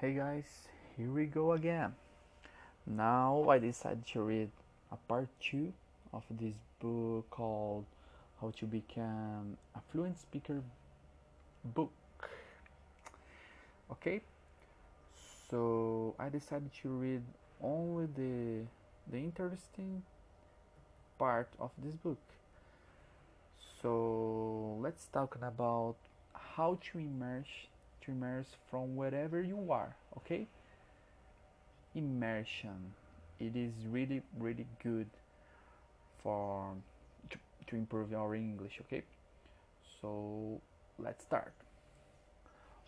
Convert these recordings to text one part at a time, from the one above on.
Hey guys, here we go again. Now I decided to read a part 2 of this book called How to Become a Fluent Speaker book. Okay? So I decided to read only the the interesting part of this book. So let's talk about how to immerse immerse from wherever you are, okay? Immersion. It is really really good for to, to improve your English, okay? So let's start.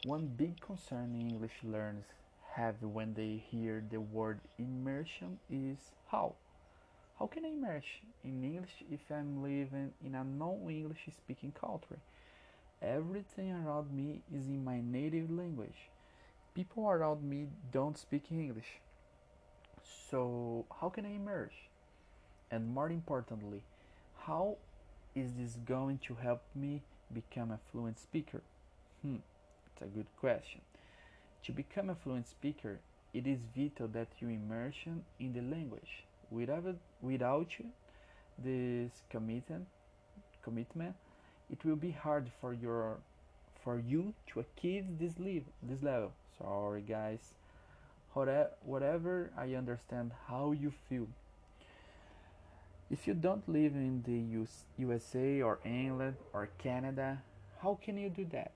One big concern English learners have when they hear the word immersion is how. How can I immerse in English if I'm living in a non-English speaking country? Everything around me is in my native language. People around me don't speak English. So, how can I immerse? And more importantly, how is this going to help me become a fluent speaker? Hmm, it's a good question. To become a fluent speaker, it is vital that you immerse in the language. Without, without this commitment, commitment, it will be hard for your for you to achieve this level. This level. Sorry, guys. Whatever I understand how you feel. If you don't live in the US, USA or England or Canada, how can you do that?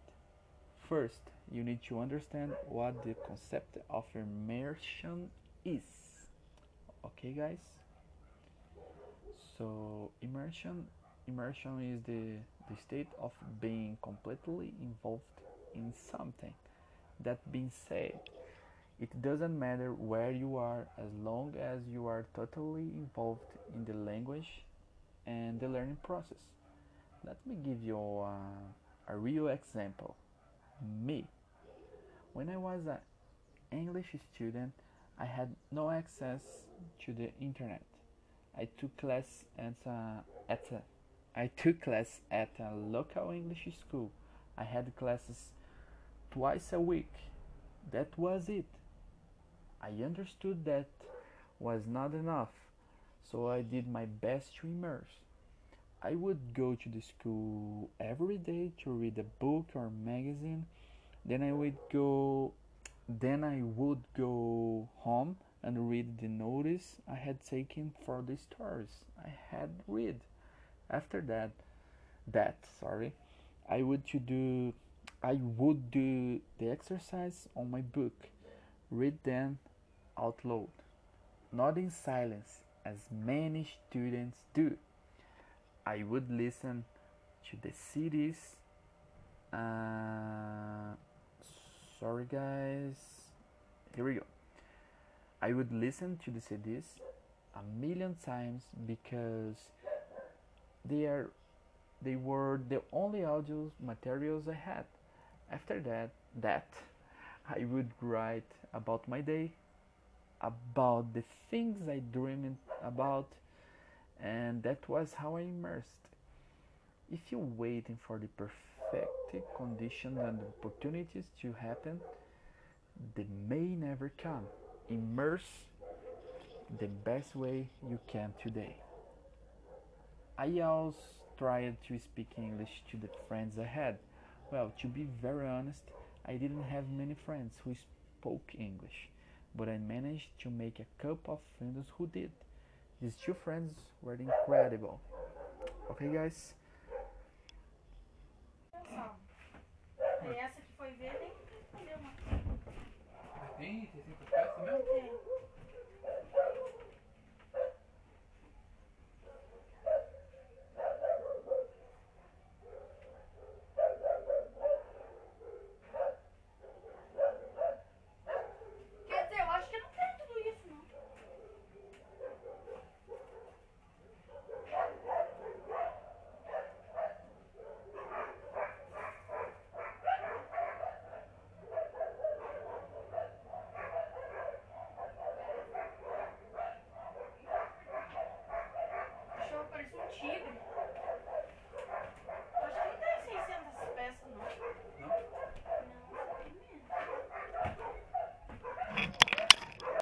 First, you need to understand what the concept of immersion is. Okay, guys? So, immersion immersion is the, the state of being completely involved in something. That being said, it doesn't matter where you are as long as you are totally involved in the language and the learning process. Let me give you a, a real example. Me. When I was an English student, I had no access to the internet. I took class at a, at a, I took class at a local English school. I had classes twice a week. That was it. I understood that was not enough, so I did my best to immerse. I would go to the school every day to read a book or magazine. Then I would go then I would go home and read the notice I had taken for the stories I had read. After that that sorry, I would to do I would do the exercise on my book, read them out loud, not in silence as many students do. I would listen to the CDs. Uh, sorry, guys. Here we go. I would listen to the CDs a million times because they are they were the only audio materials I had. After that, that I would write about my day, about the things I dreamed about, and that was how I immersed. If you're waiting for the perfect conditions and opportunities to happen, they may never come. Immerse the best way you can today. I always tried to speak English to the friends I had. Well, to be very honest, I didn't have many friends who spoke English, but I managed to make a couple of friends who did. These two friends were incredible. Okay, guys?